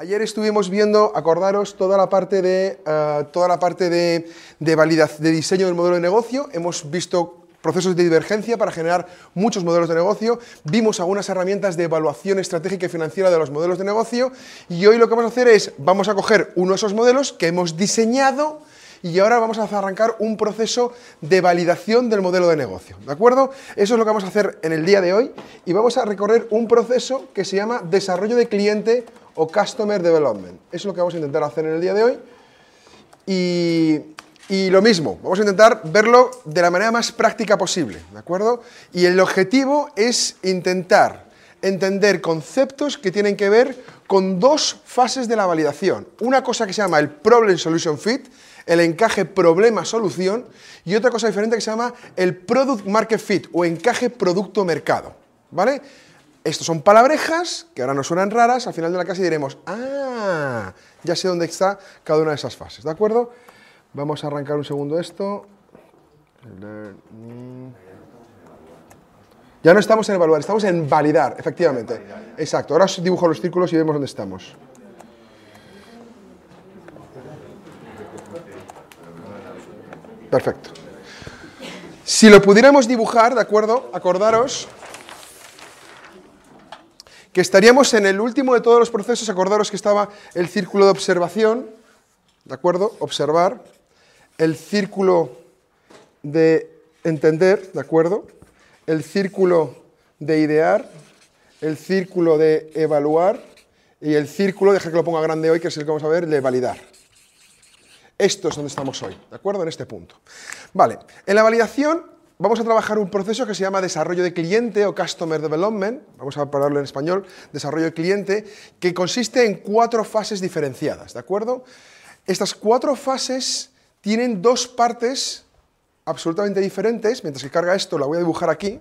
Ayer estuvimos viendo, acordaros, toda la parte de, eh, toda la parte de, de, de diseño del modelo de negocio. Hemos visto procesos de divergencia para generar muchos modelos de negocio. Vimos algunas herramientas de evaluación estratégica y financiera de los modelos de negocio. Y hoy lo que vamos a hacer es, vamos a coger uno de esos modelos que hemos diseñado y ahora vamos a arrancar un proceso de validación del modelo de negocio. ¿De acuerdo? Eso es lo que vamos a hacer en el día de hoy y vamos a recorrer un proceso que se llama desarrollo de cliente o Customer Development. Es lo que vamos a intentar hacer en el día de hoy. Y, lo mismo, vamos a intentar verlo de la manera más práctica posible, ¿de acuerdo? Y el objetivo es intentar entender conceptos que tienen que ver con dos fases de la validación. Una cosa que se llama el Problem Solution Fit, el encaje problema-solución, y otra cosa diferente que se llama el Product Market Fit o encaje producto-mercado. ¿Vale? Estos son palabrejas que ahora nos suenan raras, al final de la clase diremos, ah, ya sé dónde está cada una de esas fases, ¿de acuerdo? Vamos a arrancar un segundo esto. Ya no estamos en evaluar, estamos en validar, efectivamente. Exacto, ahora os dibujo los círculos y vemos dónde estamos. Perfecto. Si lo pudiéramos dibujar, ¿de acuerdo? Acordaros estaríamos en el último de todos los procesos, acordaros que estaba el círculo de observación, ¿de acuerdo? Observar, el círculo de entender, ¿de acuerdo? El círculo de idear, el círculo de evaluar y el círculo, deja que lo ponga grande hoy, que es el que vamos a ver, de validar. Esto es donde estamos hoy, ¿de acuerdo? En este punto. Vale, en la validación vamos a trabajar un proceso que se llama desarrollo de cliente o Customer Development, vamos a pararlo en español, desarrollo de cliente, que consiste en cuatro fases diferenciadas, ¿de acuerdo? Estas cuatro fases tienen dos partes absolutamente diferentes, mientras que carga esto, la voy a dibujar aquí.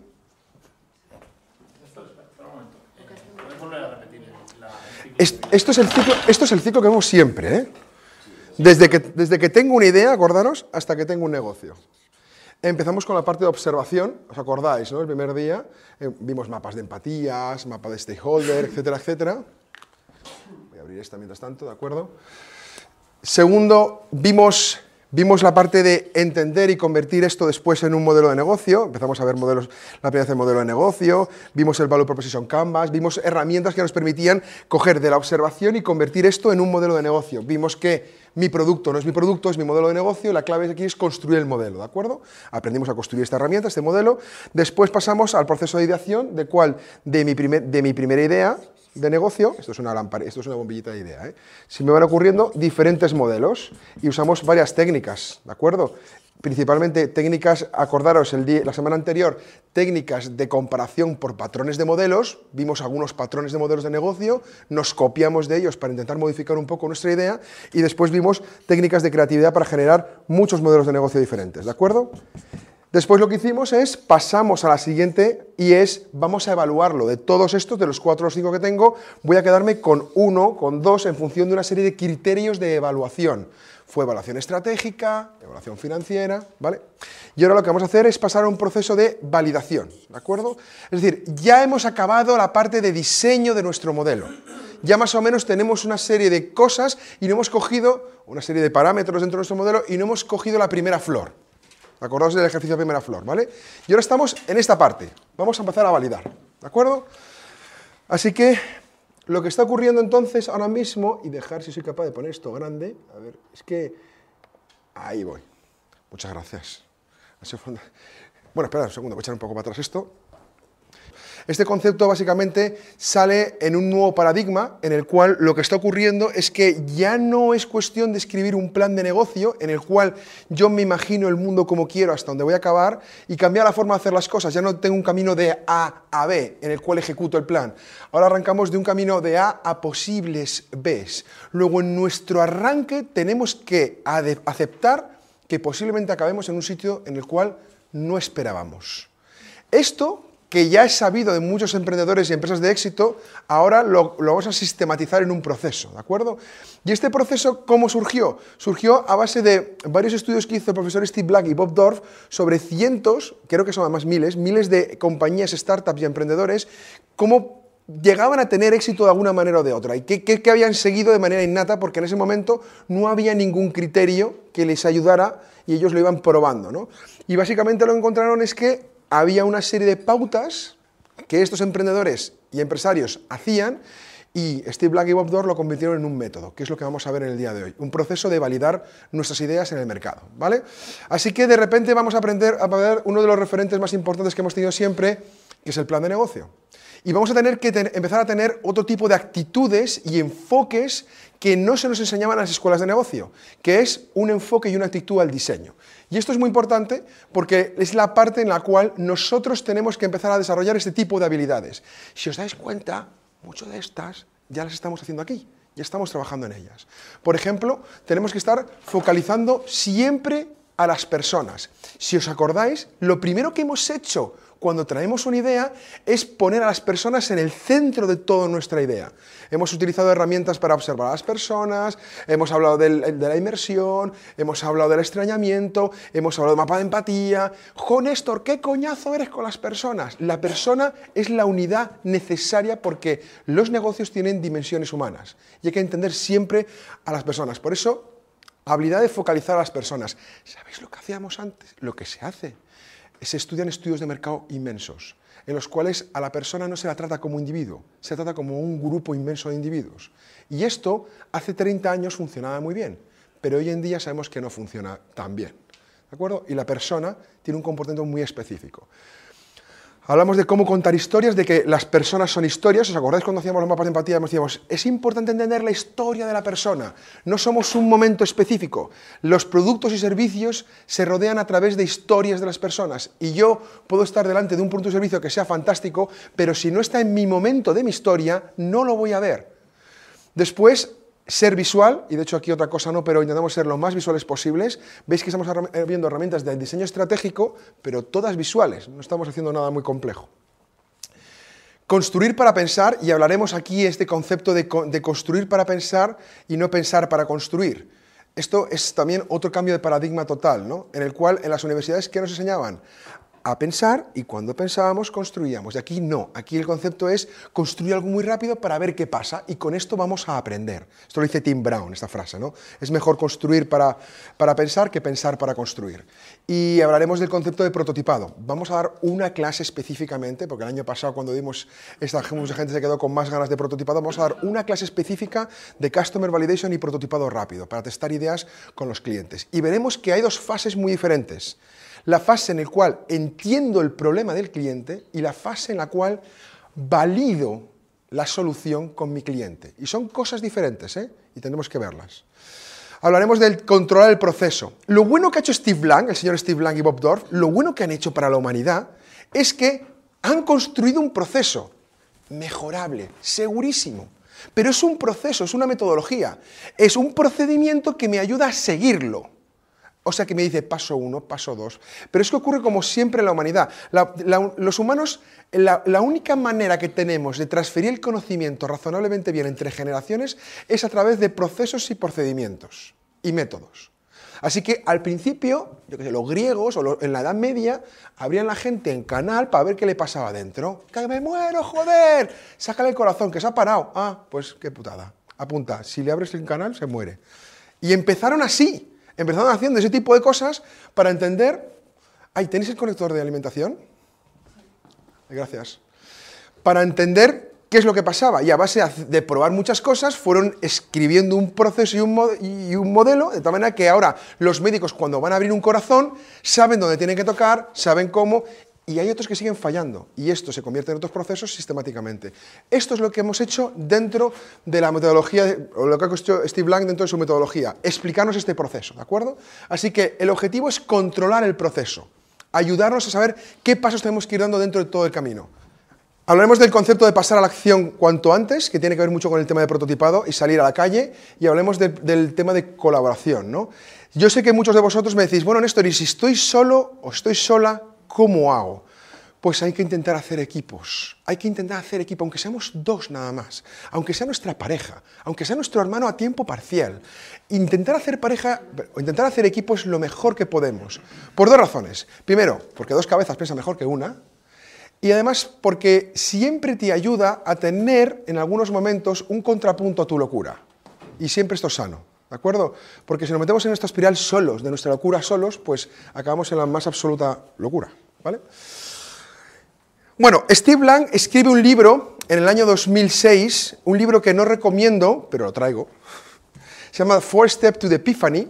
Esto es el ciclo, esto es el ciclo que vemos siempre, ¿eh? Desde que, desde que tengo una idea, acordaros, hasta que tengo un negocio. Empezamos con la parte de observación, ¿os acordáis? ¿no? El primer día eh, vimos mapas de empatías, mapa de stakeholder, etcétera, etcétera. Voy a abrir esta mientras tanto, ¿de acuerdo? Segundo, vimos Vimos la parte de entender y convertir esto después en un modelo de negocio. Empezamos a ver modelos, la primera vez el modelo de negocio, vimos el Value Proposition Canvas, vimos herramientas que nos permitían coger de la observación y convertir esto en un modelo de negocio. Vimos que mi producto no es mi producto, es mi modelo de negocio, la clave aquí es construir el modelo, ¿de acuerdo? Aprendimos a construir esta herramienta, este modelo. Después pasamos al proceso de ideación, de cual de mi, de mi primera idea, de negocio, esto es una lámpara, esto es una bombillita de idea, ¿eh? si me van ocurriendo diferentes modelos y usamos varias técnicas, ¿de acuerdo? Principalmente técnicas, acordaros el día, la semana anterior, técnicas de comparación por patrones de modelos, vimos algunos patrones de modelos de negocio, nos copiamos de ellos para intentar modificar un poco nuestra idea y después vimos técnicas de creatividad para generar muchos modelos de negocio diferentes, ¿de acuerdo? Después lo que hicimos es, pasamos a la siguiente y es, vamos a evaluarlo. De todos estos, de los cuatro o cinco que tengo, voy a quedarme con uno, con dos, en función de una serie de criterios de evaluación. Fue evaluación estratégica, evaluación financiera, ¿vale? Y ahora lo que vamos a hacer es pasar a un proceso de validación, ¿de acuerdo? Es decir, ya hemos acabado la parte de diseño de nuestro modelo. Ya más o menos tenemos una serie de cosas y no hemos cogido una serie de parámetros dentro de nuestro modelo y no hemos cogido la primera flor. Acordaos del ejercicio de primera flor, ¿vale? Y ahora estamos en esta parte. Vamos a empezar a validar, ¿de acuerdo? Así que lo que está ocurriendo entonces ahora mismo, y dejar si soy capaz de poner esto grande, a ver, es que... Ahí voy. Muchas gracias. Bueno, espera un segundo, voy a echar un poco para atrás esto. Este concepto básicamente sale en un nuevo paradigma en el cual lo que está ocurriendo es que ya no es cuestión de escribir un plan de negocio en el cual yo me imagino el mundo como quiero hasta donde voy a acabar y cambiar la forma de hacer las cosas. Ya no tengo un camino de A a B en el cual ejecuto el plan. Ahora arrancamos de un camino de A a posibles Bs. Luego en nuestro arranque tenemos que aceptar que posiblemente acabemos en un sitio en el cual no esperábamos. Esto que ya es sabido de muchos emprendedores y empresas de éxito, ahora lo, vamos a sistematizar en un proceso, ¿de acuerdo? Y este proceso, ¿cómo surgió? Surgió a base de varios estudios que hizo el profesor Steve Black y Bob Dorf sobre cientos, creo que son además miles, miles de compañías, startups y emprendedores, cómo llegaban a tener éxito de alguna manera o de otra y qué, habían seguido de manera innata porque en ese momento no había ningún criterio que les ayudara y ellos lo iban probando. ¿no? Y básicamente lo que encontraron es que había una serie de pautas que estos emprendedores y empresarios hacían y Steve Black y Bob Dorr lo convirtieron en un método, que es lo que vamos a ver en el día de hoy, un proceso de validar nuestras ideas en el mercado, ¿vale? Así que de repente vamos a aprender a ver uno de los referentes más importantes que hemos tenido siempre, que es el plan de negocio. Y vamos a tener que empezar a tener otro tipo de actitudes y enfoques que no se nos enseñaban en las escuelas de negocio, que es un enfoque y una actitud al diseño. Y esto es muy importante porque es la parte en la cual nosotros tenemos que empezar a desarrollar este tipo de habilidades. Si os dais cuenta, muchas de estas ya las estamos haciendo aquí, ya estamos trabajando en ellas. Por ejemplo, tenemos que estar focalizando siempre a las personas. Si os acordáis, lo primero que hemos hecho cuando traemos una idea es poner a las personas en el centro de toda nuestra idea. Hemos utilizado herramientas para observar a las personas, hemos hablado de la inmersión, hemos hablado del extrañamiento, hemos hablado de mapa de empatía. Jo, Néstor, ¿qué coñazo eres con las personas? La persona es la unidad necesaria porque los negocios tienen dimensiones humanas y hay que entender siempre a las personas. Por eso, habilidad de focalizar a las personas. ¿Sabéis lo que hacíamos antes? Lo que se hace se estudian estudios de mercado inmensos, en los cuales a la persona no se la trata como individuo, se trata como un grupo inmenso de individuos. Y esto hace 30 años funcionaba muy bien, pero hoy en día sabemos que no funciona tan bien. ¿De acuerdo? Y la persona tiene un comportamiento muy específico. Hablamos de cómo contar historias, de que las personas son historias. ¿Os acordáis cuando hacíamos los mapas de empatía? Decíamos, es importante entender la historia de la persona. No somos un momento específico. Los productos y servicios se rodean a través de historias de las personas. Y yo puedo estar delante de un producto o servicio que sea fantástico, pero si no está en mi momento de mi historia, no lo voy a ver. Después, ser visual, y de hecho aquí otra cosa no, pero intentamos ser lo más visuales posibles. Veis que estamos eh, viendo herramientas de diseño estratégico, pero todas visuales, no estamos haciendo nada muy complejo. Construir para pensar, y hablaremos aquí este concepto de, de construir para pensar y no pensar para construir. Esto es también otro cambio de paradigma total, ¿no? en el cual en las universidades, ¿qué nos enseñaban? A pensar y cuando pensábamos construíamos. Y aquí no, aquí el concepto es construir algo muy rápido para ver qué pasa y con esto vamos a aprender. Esto lo dice Tim Brown, esta frase, ¿no? Es mejor construir para, para pensar que pensar para construir. Y hablaremos del concepto de prototipado. Vamos a dar una clase específicamente, porque el año pasado cuando dimos esta mucha gente se quedó con más ganas de prototipado, vamos a dar una clase específica de Customer Validation y prototipado rápido para testar ideas con los clientes. Y veremos que hay dos fases muy diferentes la fase en la cual entiendo el problema del cliente y la fase en la cual valido la solución con mi cliente. Y son cosas diferentes, ¿eh? Y tenemos que verlas. Hablaremos del controlar el proceso. Lo bueno que ha hecho Steve Blank, el señor Steve Blank y Bob Dorf, lo bueno que han hecho para la humanidad es que han construido un proceso mejorable, segurísimo. Pero es un proceso, es una metodología, es un procedimiento que me ayuda a seguirlo. O sea que me dice paso uno, paso dos. Pero es que ocurre como siempre en la humanidad. los humanos, la, única manera que tenemos de transferir el conocimiento razonablemente bien entre generaciones es a través de procesos y procedimientos y métodos. Así que al principio, los griegos o en la Edad Media abrían la gente en canal para ver qué le pasaba dentro. ¡Que me muero, joder! Sácale el corazón, que se ha parado. Ah, pues qué putada. Apunta, si le abres el canal, se muere. Y empezaron así. Empezaron haciendo ese tipo de cosas para entender... Ay, ¿tenéis el conector de alimentación? Gracias. Para entender qué es lo que pasaba. Y a base de probar muchas cosas, fueron escribiendo un proceso y un, y un, modelo, de tal manera que ahora los médicos cuando van a abrir un corazón, saben dónde tienen que tocar, saben cómo, y hay otros que siguen fallando y esto se convierte en otros procesos sistemáticamente. Esto es lo que hemos hecho dentro de la metodología, o lo que ha hecho Steve Blank dentro de su metodología, explicarnos este proceso, ¿de acuerdo? Así que el objetivo es controlar el proceso, ayudarnos a saber qué pasos tenemos que ir dando dentro de todo el camino. Hablaremos del concepto de pasar a la acción cuanto antes, que tiene que ver mucho con el tema de prototipado y salir a la calle, y hablemos del tema de colaboración. ¿no? Yo sé que muchos de vosotros me decís, bueno, Néstor, ¿y si estoy solo o estoy sola, ¿Cómo hago? Pues hay que intentar hacer equipos, hay que intentar hacer equipo, aunque seamos dos nada más, aunque sea nuestra pareja, aunque sea nuestro hermano a tiempo parcial. Intentar hacer pareja o intentar hacer equipo es lo mejor que podemos, por dos razones. Primero, porque dos cabezas piensan mejor que una, y además porque siempre te ayuda a tener en algunos momentos un contrapunto a tu locura. Y siempre esto es sano, ¿de acuerdo? Porque si nos metemos en esta espiral solos, de nuestra locura solos, pues acabamos en la más absoluta locura, ¿vale? Bueno, Steve Blank escribe un libro en el año 2006, un libro que no recomiendo, pero lo traigo. Se llama Four Step to the Epiphany,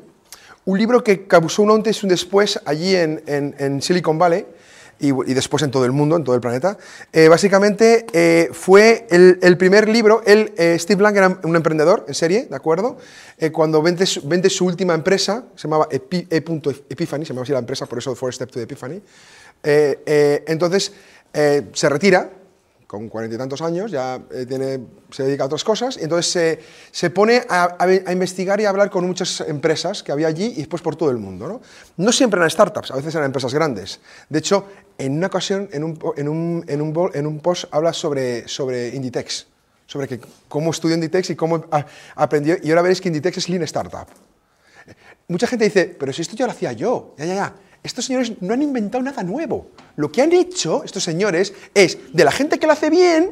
un libro que causó un antes y un después allí en Silicon Valley y, después en todo el mundo, en todo el planeta. Eh, básicamente eh, fue el, primer libro, él, eh, Steve Blank era un emprendedor en serie, ¿de acuerdo? cuando vende su, vende su, última empresa, se llamaba Epiphany, se llamaba así la empresa, por eso Four Step to Epiphany, entonces se retira con cuarenta y tantos años, ya eh, se dedica a otras cosas, y entonces se, pone a, investigar y a hablar con muchas empresas que había allí y después por todo el mundo. ¿no? siempre eran startups, a veces eran empresas grandes. De hecho, en una ocasión, en un, en un, en un, en un post, habla sobre, sobre Inditex, sobre que, cómo estudió Inditex y cómo aprendió, y ahora veréis que Inditex es Lean Startup. Mucha gente dice, pero si esto ya lo hacía yo, ya, ya, ya. Estos señores no han inventado nada nuevo. Lo que han hecho, estos señores, es de la gente que lo hace bien,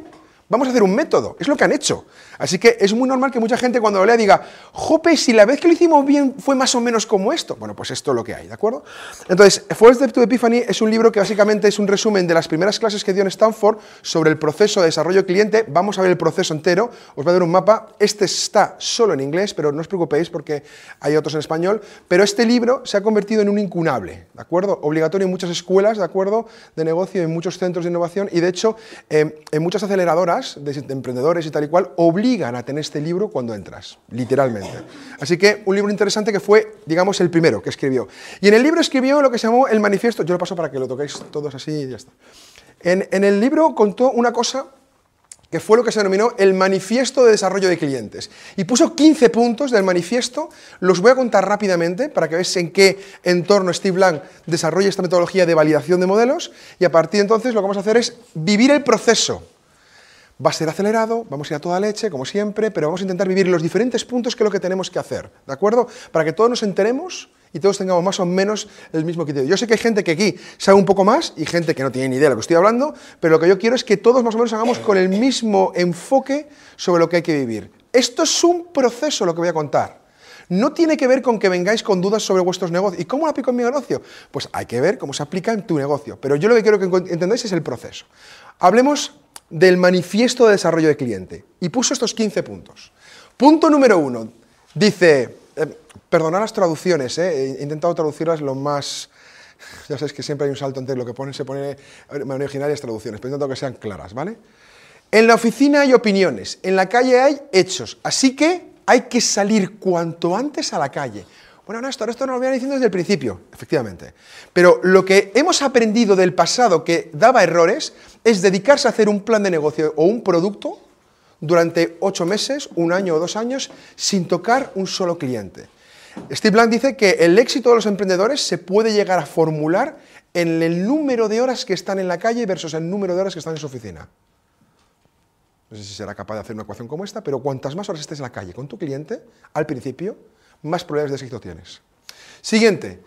Vamos a hacer un método, es lo que han hecho. Así que es muy normal que mucha gente cuando lo lea diga, jope, si la vez que lo hicimos bien fue más o menos como esto. Bueno, pues esto es lo que hay, ¿de acuerdo? Entonces, First Step to Epiphany es un libro que básicamente es un resumen de las primeras clases que dio en Stanford sobre el proceso de desarrollo cliente. Vamos a ver el proceso entero, os voy a dar un mapa. Este está solo en inglés, pero no os preocupéis porque hay otros en español. Pero este libro se ha convertido en un incunable, ¿de acuerdo? Obligatorio en muchas escuelas, ¿de acuerdo? De negocio, en muchos centros de innovación y de hecho eh, en muchas aceleradoras de, emprendedores y tal y cual, obligan a tener este libro cuando entras, literalmente. Así que un libro interesante que fue, digamos, el primero que escribió. Y en el libro escribió lo que se llamó el manifiesto, yo lo paso para que lo toquéis todos así y ya está. En, en el libro contó una cosa que fue lo que se denominó el manifiesto de desarrollo de clientes. Y puso 15 puntos del manifiesto, los voy a contar rápidamente para que veáis en qué entorno Steve Blank desarrolla esta metodología de validación de modelos, y a partir de entonces lo que vamos a hacer es vivir el proceso Va a ser acelerado, vamos a ir a toda leche, como siempre, pero vamos a intentar vivir los diferentes puntos que es lo que tenemos que hacer, ¿de acuerdo? Para que todos nos enteremos y todos tengamos más o menos el mismo criterio. Yo sé que hay gente que aquí sabe un poco más y gente que no tiene ni idea de lo que estoy hablando, pero lo que yo quiero es que todos más o menos hagamos con el mismo enfoque sobre lo que hay que vivir. Esto es un proceso lo que voy a contar. No tiene que ver con que vengáis con dudas sobre vuestros negocios. ¿Y cómo lo aplico en mi negocio? Pues hay que ver cómo se aplica en tu negocio. Pero yo lo que quiero que entendáis es el proceso. Hablemos del manifiesto de desarrollo de cliente y puso estos 15 puntos. Punto número uno, dice, eh, perdonad las traducciones, eh, he intentado traducirlas lo más... Ya sabes que siempre hay un salto entre lo que pone, se pone en original y las traducciones, pero intento que sean claras, ¿vale? En la oficina hay opiniones, en la calle hay hechos, así que hay que salir cuanto antes a la calle. Bueno, Néstor, esto nos lo habían diciendo desde el principio, efectivamente. Pero lo que hemos aprendido del pasado que daba errores es dedicarse a hacer un plan de negocio o un producto durante ocho meses, un año o dos años, sin tocar un solo cliente. Steve Blank dice que el éxito de los emprendedores se puede llegar a formular en el número de horas que están en la calle versus el número de horas que están en su oficina. No sé si será capaz de hacer una ecuación como esta, pero cuantas más horas estés en la calle con tu cliente, al principio, más probabilidades de éxito tienes. Siguiente,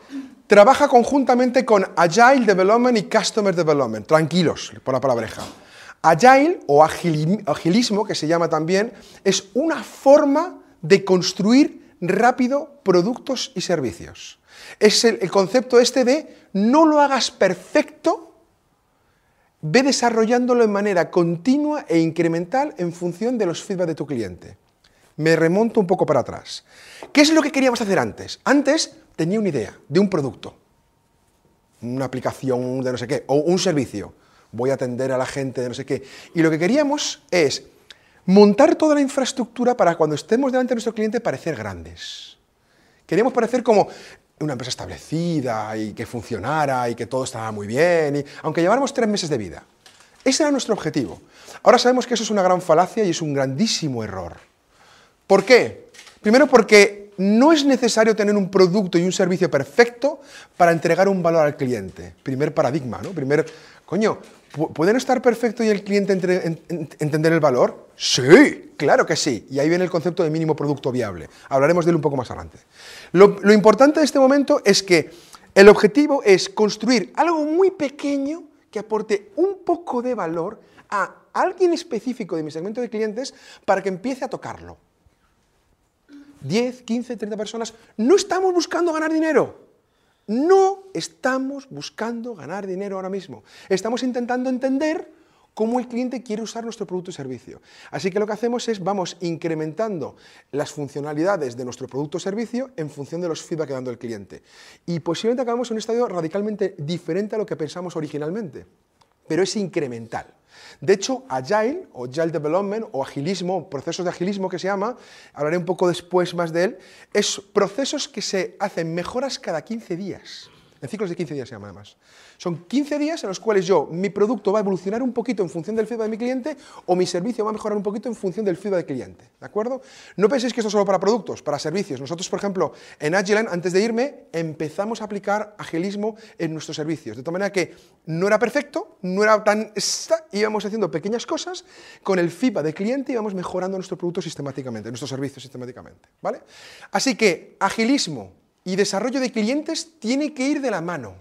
trabaja conjuntamente con Agile Development y Customer Development. Tranquilos por la palabreja. Agile o agilismo, que se llama también, es una forma de construir rápido productos y servicios. Es el, concepto este de no lo hagas perfecto, ve desarrollándolo de manera continua e incremental en función de los feedback de tu cliente. Me remonto un poco para atrás. ¿Qué es lo que queríamos hacer antes? Antes tenía una idea de un producto, una aplicación de no sé qué, o un servicio. Voy a atender a la gente de no sé qué. Y lo que queríamos es montar toda la infraestructura para cuando estemos delante de nuestro cliente parecer grandes. Queríamos parecer como una empresa establecida y que funcionara y que todo estaba muy bien, y, aunque lleváramos tres meses de vida. Ese era nuestro objetivo. Ahora sabemos que eso es una gran falacia y es un grandísimo error. ¿Por qué? Primero porque no es necesario tener un producto y un servicio perfecto para entregar un valor al cliente. Primer paradigma, ¿no? Primer, coño, ¿puede no estar perfecto y el cliente entender el valor? Sí, claro que sí. Y ahí viene el concepto de mínimo producto viable. Hablaremos de él un poco más adelante. lo importante de este momento es que el objetivo es construir algo muy pequeño que aporte un poco de valor a alguien específico de mi segmento de clientes para que empiece a tocarlo. 10, 15, 30 personas. No estamos buscando ganar dinero. No estamos buscando ganar dinero ahora mismo. Estamos intentando entender cómo el cliente quiere usar nuestro producto o servicio. Así que lo que hacemos es vamos incrementando las funcionalidades de nuestro producto o servicio en función de los feedback que dando el cliente. Y posiblemente acabamos en un estadio radicalmente diferente a lo que pensamos originalmente, pero es incremental. De hecho, Agile o Agile Development o agilismo, procesos de agilismo que se llama, hablaré un poco después más de él, es procesos que se hacen mejoras cada 15 días. En ciclos de 15 días se llama además. Son 15 días en los cuales yo, mi producto va a evolucionar un poquito en función del feedback de mi cliente o mi servicio va a mejorar un poquito en función del feedback del cliente. ¿De acuerdo? No penséis que esto es solo para productos, para servicios. Nosotros, por ejemplo, en Agile, antes de irme, empezamos a aplicar agilismo en nuestros servicios. De tal manera que no era perfecto, no era tan... íbamos haciendo pequeñas cosas, con el feedback del cliente íbamos mejorando nuestro producto sistemáticamente, nuestro servicio sistemáticamente. ¿vale? Así que agilismo y desarrollo de clientes tiene que ir de la mano.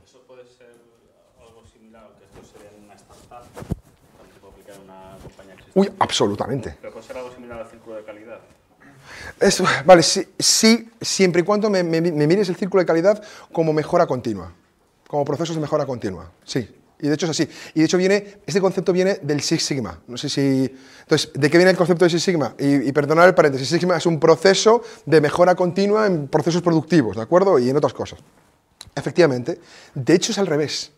Uy, absolutamente. ¿Pero puede ser algo similar al círculo de calidad? vale, sí, siempre y cuando me, mires el círculo de calidad como mejora continua, como procesos de mejora continua, sí. Y de hecho es así. Y de hecho viene, este concepto viene del Six Sigma. No sé si... Entonces, ¿de qué viene el concepto de Six Sigma? Y, y perdonar el paréntesis, Six Sigma es un proceso de mejora continua en procesos productivos, ¿de acuerdo? Y en otras cosas. Efectivamente. De hecho es al revés.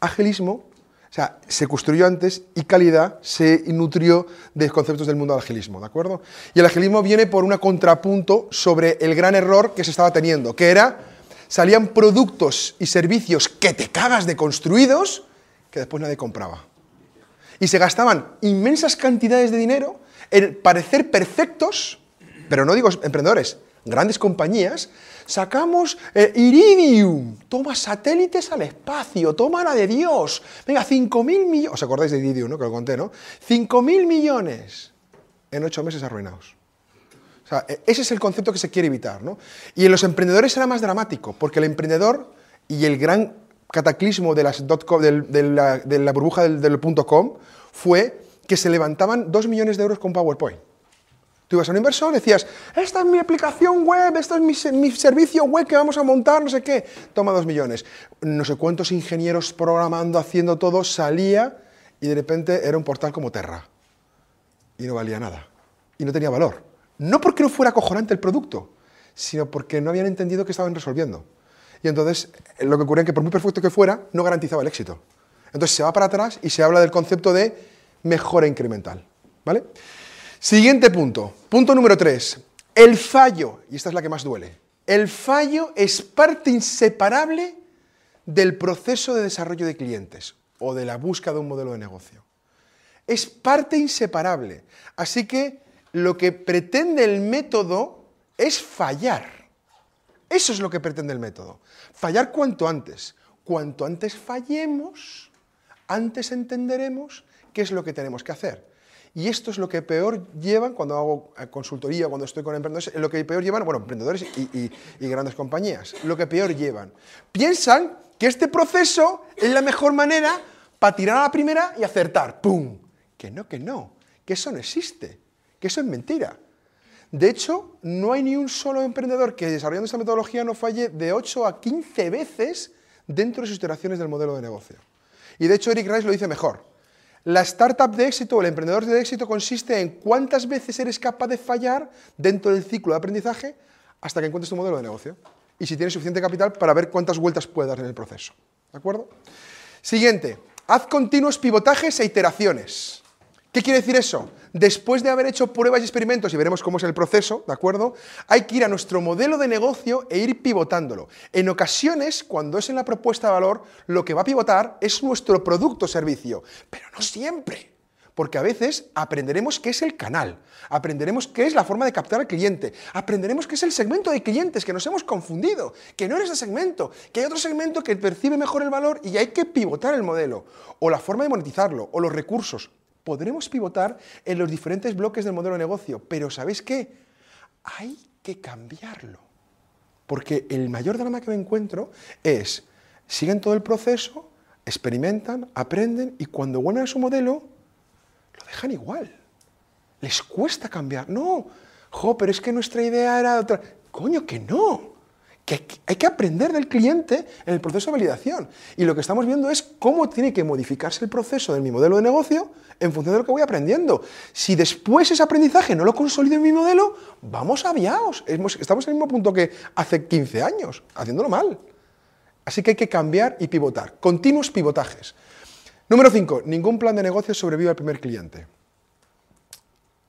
Agilismo o sea, se construyó antes y calidad se nutrió de conceptos del mundo del agilismo, ¿de acuerdo? Y el agilismo viene por un contrapunto sobre el gran error que se estaba teniendo, que era, salían productos y servicios que te cagas de construidos que después nadie compraba. Y se gastaban inmensas cantidades de dinero en parecer perfectos, pero no digo emprendedores, grandes compañías, sacamos eh, Iridium, toma satélites al espacio, toma la de Dios, venga, 5.000 millones, ¿os acordáis de Iridium, no? que lo conté, ¿no? 5.000 millones en ocho meses arruinados. O sea, e, ese es el concepto que se quiere evitar, ¿no? Y en los emprendedores era más dramático, porque el emprendedor y el gran cataclismo de, la, burbuja del, punto .com fue que se levantaban 2 millones de euros con PowerPoint. Tú ibas a un inversor, decías, esta es mi aplicación web, esto es mi, servicio web que vamos a montar, no sé qué. Toma dos millones. No sé cuántos ingenieros programando, haciendo todo, salía y de repente era un portal como Terra. Y no valía nada. Y no tenía valor. No porque no fuera acojonante el producto, sino porque no habían entendido qué estaban resolviendo. Y entonces lo que ocurría es que por muy perfecto que fuera, no garantizaba el éxito. Entonces se va para atrás y se habla del concepto de mejora incremental. ¿Vale? Siguiente punto, punto número tres. El fallo, y esta es la que más duele, el fallo es parte inseparable del proceso de desarrollo de clientes o de la búsqueda de un modelo de negocio. Es parte inseparable. Así que lo que pretende el método es fallar. Eso es lo que pretende el método. Fallar cuanto antes. Cuanto antes fallemos, antes entenderemos qué es lo que tenemos que hacer. Y esto es lo que peor llevan cuando hago eh, consultoría, cuando estoy con emprendedores, lo que peor llevan, bueno, emprendedores y, grandes compañías, lo que peor llevan. Piensan que este proceso es la mejor manera para tirar a la primera y acertar. ¡Pum! Que no, que no, que eso no existe, que eso es mentira. De hecho, no hay ni un solo emprendedor que desarrollando esta metodología no falle de 8 a 15 veces dentro de sus iteraciones del modelo de negocio. Y de hecho, Eric Rice lo dice mejor. La startup de éxito o el emprendedor de éxito consiste en cuántas veces eres capaz de fallar dentro del ciclo de aprendizaje hasta que encuentres tu modelo de negocio. Y si tienes suficiente capital para ver cuántas vueltas puedes dar en el proceso. ¿De acuerdo? Siguiente, haz continuos pivotajes e iteraciones. ¿Qué quiere decir eso? Después de haber hecho pruebas y experimentos, y veremos cómo es el proceso, ¿de acuerdo? Hay que ir a nuestro modelo de negocio e ir pivotándolo. En ocasiones, cuando es en la propuesta de valor, lo que va a pivotar es nuestro producto o servicio, pero no siempre. Porque a veces aprenderemos qué es el canal, aprenderemos qué es la forma de captar al cliente, aprenderemos qué es el segmento de clientes, que nos hemos confundido, que no es ese segmento, que hay otro segmento que percibe mejor el valor y hay que pivotar el modelo, o la forma de monetizarlo, o los recursos podremos pivotar en los diferentes bloques del modelo de negocio, pero ¿sabéis qué? Hay que cambiarlo. Porque el mayor drama que me encuentro es, siguen todo el proceso, experimentan, aprenden y cuando vuelven a su modelo, lo dejan igual. Les cuesta cambiar. No, jo, pero es que nuestra idea era otra. Coño, que no. Que hay que aprender del cliente en el proceso de validación. Y lo que estamos viendo es cómo tiene que modificarse el proceso de mi modelo de negocio en función de lo que voy aprendiendo. Si después ese aprendizaje no lo consolido en mi modelo, vamos aviados. Estamos en el mismo punto que hace 15 años, haciéndolo mal. Así que hay que cambiar y pivotar. Continuos pivotajes. Número 5. Ningún plan de negocio sobrevive al primer cliente.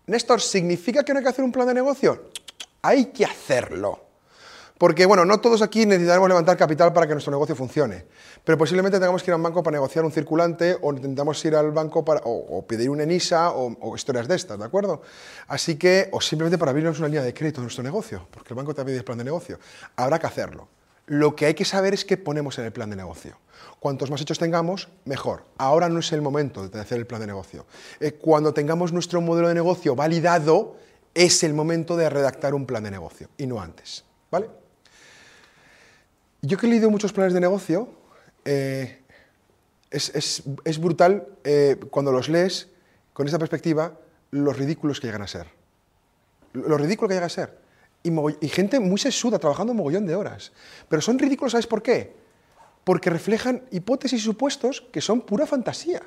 Néstor, ¿significa que no hay que hacer un plan de negocio? Hay que hacerlo. Porque, bueno, no todos aquí necesitaremos levantar capital para que nuestro negocio funcione, pero posiblemente tengamos que ir al banco para negociar un circulante o intentamos ir al banco para, o, pedir un ENISA o, historias de estas, ¿de acuerdo? Así que, o simplemente para abrirnos una línea de crédito en nuestro negocio, porque el banco te pide el plan de negocio. Habrá que hacerlo. Lo que hay que saber es qué ponemos en el plan de negocio. Cuantos más hechos tengamos, mejor. Ahora no es el momento de hacer el plan de negocio. Eh, cuando tengamos nuestro modelo de negocio validado, es el momento de redactar un plan de negocio y no antes. ¿Vale? Yo que he leído muchos planes de negocio, eh, es, brutal eh, cuando los lees con esa perspectiva los ridículos que llegan a ser. Lo ridículo que llega a ser. Y, gente muy sesuda, trabajando un mogollón de horas. Pero son ridículos, ¿sabes por qué? Porque reflejan hipótesis y supuestos que son pura fantasía,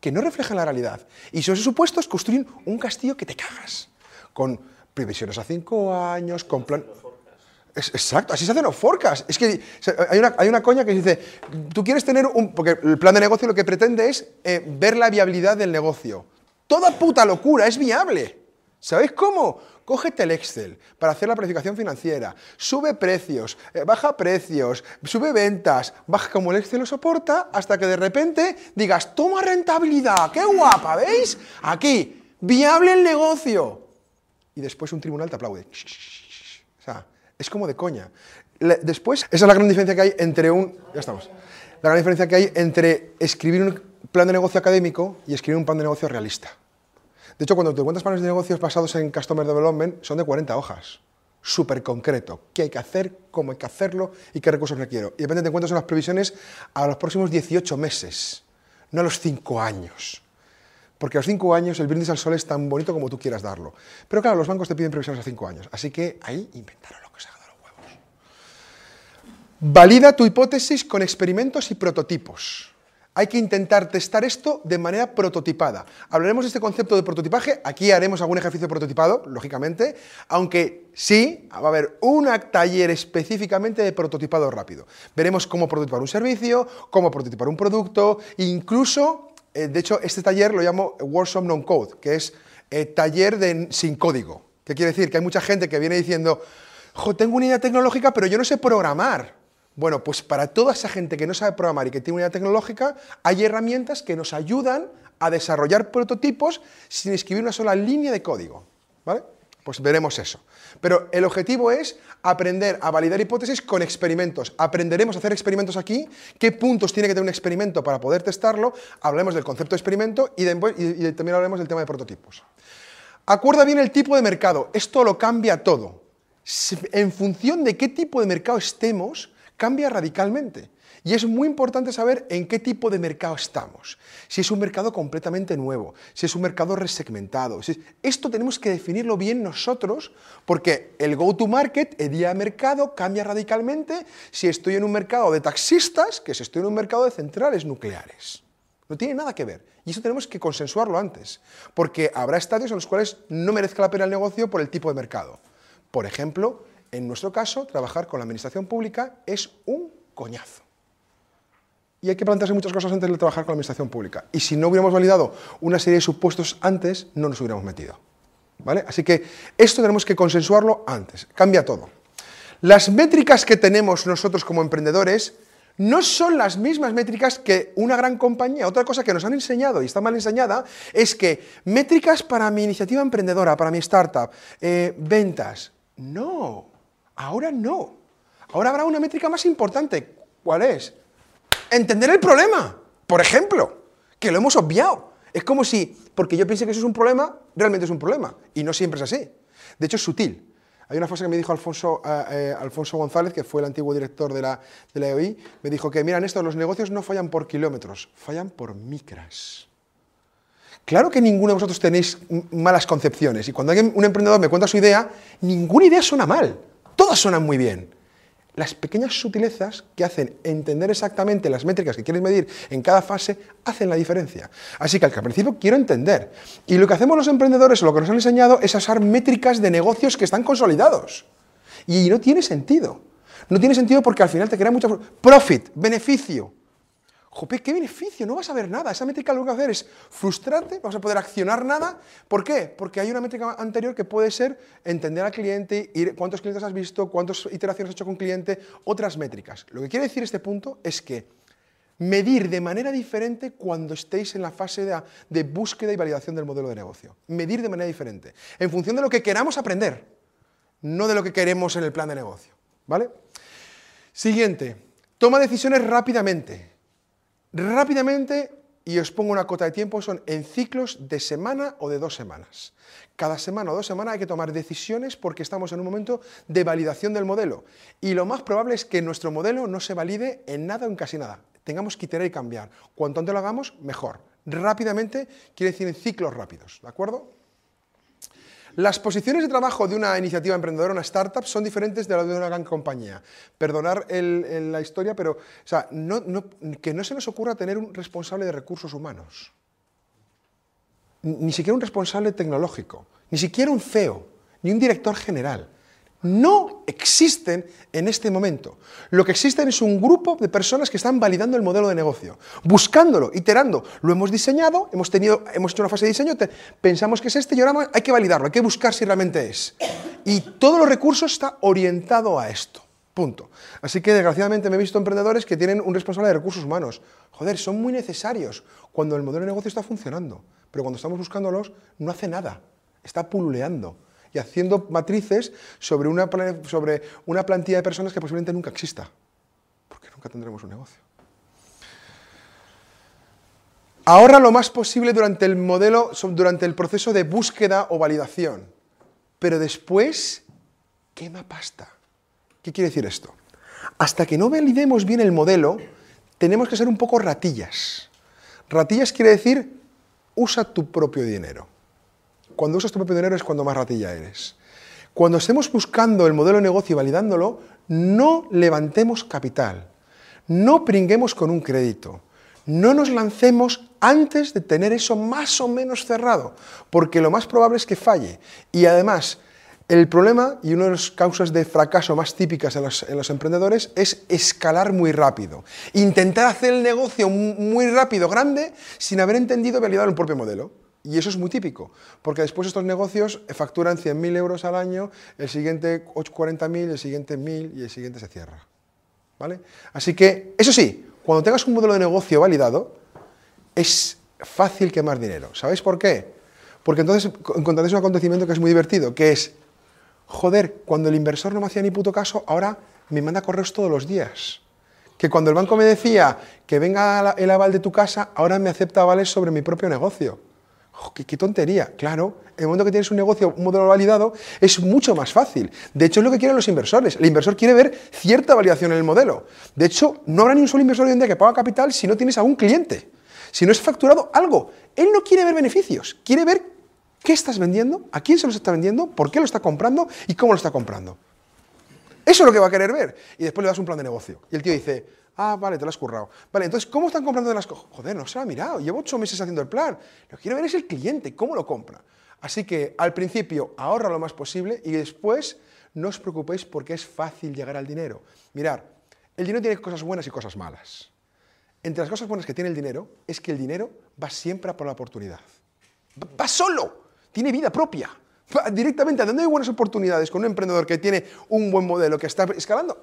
que no reflejan la realidad. Y esos supuestos construyen un castillo que te cagas, con previsiones a cinco años, con plan... exacto, así se hacen los forecasts. Es que hay una, hay una, coña que dice, tú quieres tener un... Porque el plan de negocio lo que pretende es eh, ver la viabilidad del negocio. Toda puta locura es viable. ¿Sabéis cómo? Cógete el Excel para hacer la planificación financiera, sube precios, eh, baja precios, sube ventas, baja como el Excel lo soporta, hasta que de repente digas, toma rentabilidad, qué guapa, ¿veis? Aquí, viable el negocio. Y después un tribunal te aplaude. O sea, es como de coña. Después, esa es la gran diferencia que hay entre un... Ya estamos. La gran diferencia que hay entre escribir un plan de negocio académico y escribir un plan de negocio realista. De hecho, cuando te cuentas planes de negocios basados en Customer Development, son de 40 hojas. Súper concreto. ¿Qué hay que hacer? ¿Cómo hay que hacerlo? ¿Y qué recursos requiero? Y de repente te unas previsiones a los próximos 18 meses, no a los 5 años. Porque a los 5 años el brindis al sol es tan bonito como tú quieras darlo. Pero claro, los bancos te piden previsiones a 5 años. Así que ahí inventaron lo que se ha dado los huevos. Valida tu hipótesis con experimentos y prototipos hay que intentar testar esto de manera prototipada. Hablaremos de este concepto de prototipaje, aquí haremos algún ejercicio prototipado, lógicamente, aunque sí, va a haber un taller específicamente de prototipado rápido. Veremos cómo prototipar un servicio, cómo prototipar un producto, incluso, eh, de hecho, este taller lo llamo Workshop Non-Code, que es eh, taller sin código. ¿Qué quiere decir? Que hay mucha gente que viene diciendo, tengo una idea tecnológica, pero yo no sé programar. Bueno, pues para toda esa gente que no sabe programar y que tiene una idea tecnológica, hay herramientas que nos ayudan a desarrollar prototipos sin escribir una sola línea de código. ¿Vale? Pues veremos eso. Pero el objetivo es aprender a validar hipótesis con experimentos. Aprenderemos a hacer experimentos aquí, qué puntos tiene que tener un experimento para poder testarlo, hablaremos del concepto de experimento y, y también hablaremos del tema de prototipos. Acuerda bien el tipo de mercado. Esto lo cambia todo. En función de qué tipo de mercado estemos, cambia radicalmente. Y es muy importante saber en qué tipo de mercado estamos. Si es un mercado completamente nuevo, si es un mercado resegmentado. Esto tenemos que definirlo bien nosotros porque el go-to-market, el día de mercado, cambia radicalmente si estoy en un mercado de taxistas que si estoy en un mercado de centrales nucleares. No tiene nada que ver. Y eso tenemos que consensuarlo antes. Porque habrá estadios en los cuales no merezca la pena el negocio por el tipo de mercado. Por ejemplo, en nuestro caso, trabajar con la administración pública es un coñazo. Y hay que plantearse muchas cosas antes de trabajar con la administración pública. Y si no hubiéramos validado una serie de supuestos antes, no nos hubiéramos metido. ¿Vale? Así que esto tenemos que consensuarlo antes. Cambia todo. Las métricas que tenemos nosotros como emprendedores no son las mismas métricas que una gran compañía. Otra cosa que nos han enseñado y está mal enseñada es que métricas para mi iniciativa emprendedora, para mi startup, eh, ventas. No. Ahora no. Ahora habrá una métrica más importante. ¿Cuál es? Entender el problema. Por ejemplo, que lo hemos obviado. Es como si, porque yo piense que eso es un problema, realmente es un problema. Y no siempre es así. De hecho, es sutil. Hay una frase que me dijo Alfonso, eh, eh, González, que fue el antiguo director de la, de la EOI, me dijo que, mira, esto los negocios no fallan por kilómetros, fallan por micras. Claro que ninguno de vosotros tenéis malas concepciones y cuando alguien, un emprendedor me cuenta su idea, ninguna idea suena mal, todas suenan muy bien. Las pequeñas sutilezas que hacen entender exactamente las métricas que quieres medir en cada fase hacen la diferencia. Así que al principio quiero entender. Y lo que hacemos los emprendedores, lo que nos han enseñado, es usar métricas de negocios que están consolidados. Y no tiene sentido. No tiene sentido porque al final te crea mucho profit, beneficio. Jope, ¿qué beneficio? No vas a ver nada. Esa métrica lo que va a hacer es frustrarte, no vas a poder accionar nada. ¿Por qué? Porque hay una métrica anterior que puede ser entender al cliente, ir, cuántos clientes has visto, cuántas iteraciones has hecho con cliente, otras métricas. Lo que quiere decir este punto es que medir de manera diferente cuando estéis en la fase de, de búsqueda y validación del modelo de negocio. Medir de manera diferente, en función de lo que queramos aprender, no de lo que queremos en el plan de negocio. ¿Vale? Siguiente, toma decisiones rápidamente. Rápidamente, y os pongo una cota de tiempo, son en ciclos de semana o de dos semanas. Cada semana o dos semanas hay que tomar decisiones porque estamos en un momento de validación del modelo. Y lo más probable es que nuestro modelo no se valide en nada o en casi nada. Tengamos que iterar y cambiar. Cuanto antes lo hagamos, mejor. Rápidamente quiere decir en ciclos rápidos. ¿De acuerdo? Las posiciones de trabajo de una iniciativa emprendedora, una startup, son diferentes de las de una gran compañía. Perdonar la historia, pero que no se nos ocurra tener un responsable de recursos humanos. Ni siquiera un responsable tecnológico, ni siquiera un CEO, ni un director general no existen en este momento. Lo que existen es un grupo de personas que están validando el modelo de negocio, buscándolo, iterando. Lo hemos diseñado, hemos, tenido, hemos hecho una fase de diseño, pensamos que es este y ahora hay que validarlo, hay que buscar si realmente es. Y todos los recursos está orientado a esto. Punto. Así que desgraciadamente me he visto emprendedores que tienen un responsable de recursos humanos. Joder, son muy necesarios cuando el modelo de negocio está funcionando, pero cuando estamos buscándolos no hace nada, está pululeando y haciendo matrices sobre una, sobre una plantilla de personas que posiblemente nunca exista, porque nunca tendremos un negocio. Ahorra lo más posible durante el modelo, durante el proceso de búsqueda o validación, pero después quema pasta. ¿Qué quiere decir esto? Hasta que no validemos bien el modelo, tenemos que ser un poco ratillas. Ratillas quiere decir, usa tu propio dinero. Cuando usas tu propio dinero es cuando más ratilla eres. Cuando estemos buscando el modelo de negocio y validándolo, no levantemos capital, no pringuemos con un crédito, no nos lancemos antes de tener eso más o menos cerrado, porque lo más probable es que falle. Y además, el problema y una de las causas de fracaso más típicas en los, en los, emprendedores es escalar muy rápido. Intentar hacer el negocio muy rápido, grande, sin haber entendido y validado el propio modelo. Y eso es muy típico, porque después estos negocios facturan 100.000 euros al año, el siguiente 40.000, el siguiente 1.000 y el siguiente se cierra. ¿Vale? Así que, eso sí, cuando tengas un modelo de negocio validado, es fácil quemar dinero. ¿Sabéis por qué? Porque entonces encontraréis un acontecimiento que es muy divertido, que es, joder, cuando el inversor no me hacía ni puto caso, ahora me manda correos todos los días. Que cuando el banco me decía que venga el aval de tu casa, ahora me acepta avales sobre mi propio negocio. ¿Qué, tontería! Claro, en el momento que tienes un negocio, un modelo validado, es mucho más fácil. De hecho, es lo que quieren los inversores. El inversor quiere ver cierta validación en el modelo. De hecho, no habrá ni un solo inversor hoy en día que paga capital si no tienes a un cliente, si no es facturado algo. Él no quiere ver beneficios, quiere ver qué estás vendiendo, a quién se los está vendiendo, por qué lo está comprando y cómo lo está comprando. Eso es lo que va a querer ver. Y después le das un plan de negocio. Y el tío dice, Ah, vale, te lo has currado. Vale, entonces, ¿cómo están comprando las cosas? Joder, no se lo ha mirado. Llevo ocho meses haciendo el plan. Lo que quiero ver es el cliente, cómo lo compra. Así que al principio ahorra lo más posible y después no os preocupéis porque es fácil llegar al dinero. Mirar, el dinero tiene cosas buenas y cosas malas. Entre las cosas buenas que tiene el dinero es que el dinero va siempre a por la oportunidad. Va solo, tiene vida propia. Va directamente a donde hay buenas oportunidades con un emprendedor que tiene un buen modelo, que está escalando,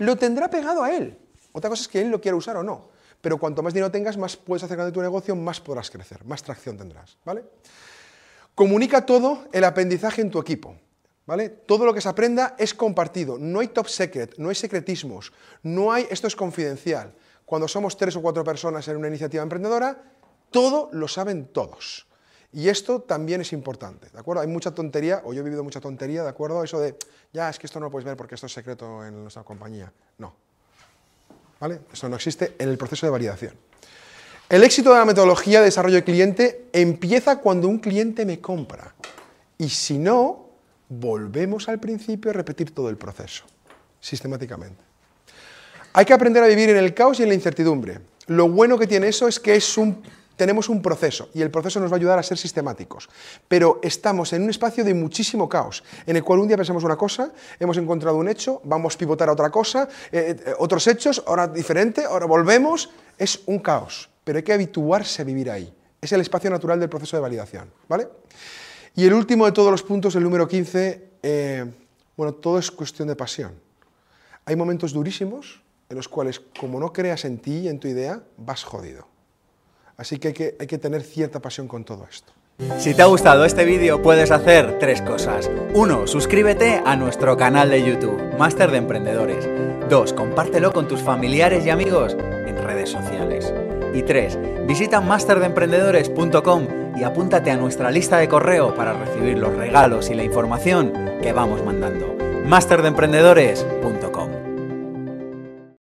lo tendrá pegado a él. Otra cosa es que él lo quiera usar o no. Pero cuanto más dinero tengas, más puedes hacer de tu negocio, más podrás crecer, más tracción tendrás. ¿vale? Comunica todo el aprendizaje en tu equipo. ¿Vale? Todo lo que se aprenda es compartido. No hay top secret, no hay secretismos, no hay esto es confidencial. Cuando somos tres o cuatro personas en una iniciativa emprendedora, todo lo saben todos. Y esto también es importante, ¿de acuerdo? Hay mucha tontería, o yo he vivido mucha tontería, ¿de acuerdo? Eso de, ya, es que esto no lo puedes ver porque esto es secreto en nuestra compañía. No. ¿Vale? Eso no existe en el proceso de validación. El éxito de la metodología de desarrollo de cliente empieza cuando un cliente me compra. Y si no, volvemos al principio a repetir todo el proceso, sistemáticamente. Hay que aprender a vivir en el caos y en la incertidumbre. Lo bueno que tiene eso es que es un tenemos un proceso y el proceso nos va a ayudar a ser sistemáticos. Pero estamos en un espacio de muchísimo caos, en el cual un día pensamos una cosa, hemos encontrado un hecho, vamos a pivotar a otra cosa, eh, eh, otros hechos, ahora diferente, ahora volvemos. Es un caos, pero hay que habituarse a vivir ahí. Es el espacio natural del proceso de validación. ¿vale? Y el último de todos los puntos, el número 15, eh, bueno, todo es cuestión de pasión. Hay momentos durísimos en los cuales, como no creas en ti y en tu idea, vas jodido. Así que hay, que tener cierta pasión con todo esto. Si te ha gustado este vídeo puedes hacer tres cosas. Uno, suscríbete a nuestro canal de YouTube, Máster de Emprendedores. Dos, compártelo con tus familiares y amigos en redes sociales. Y tres, visita masterdeemprendedores.com y apúntate a nuestra lista de correo para recibir los regalos y la información que vamos mandando. masterdeemprendedores.com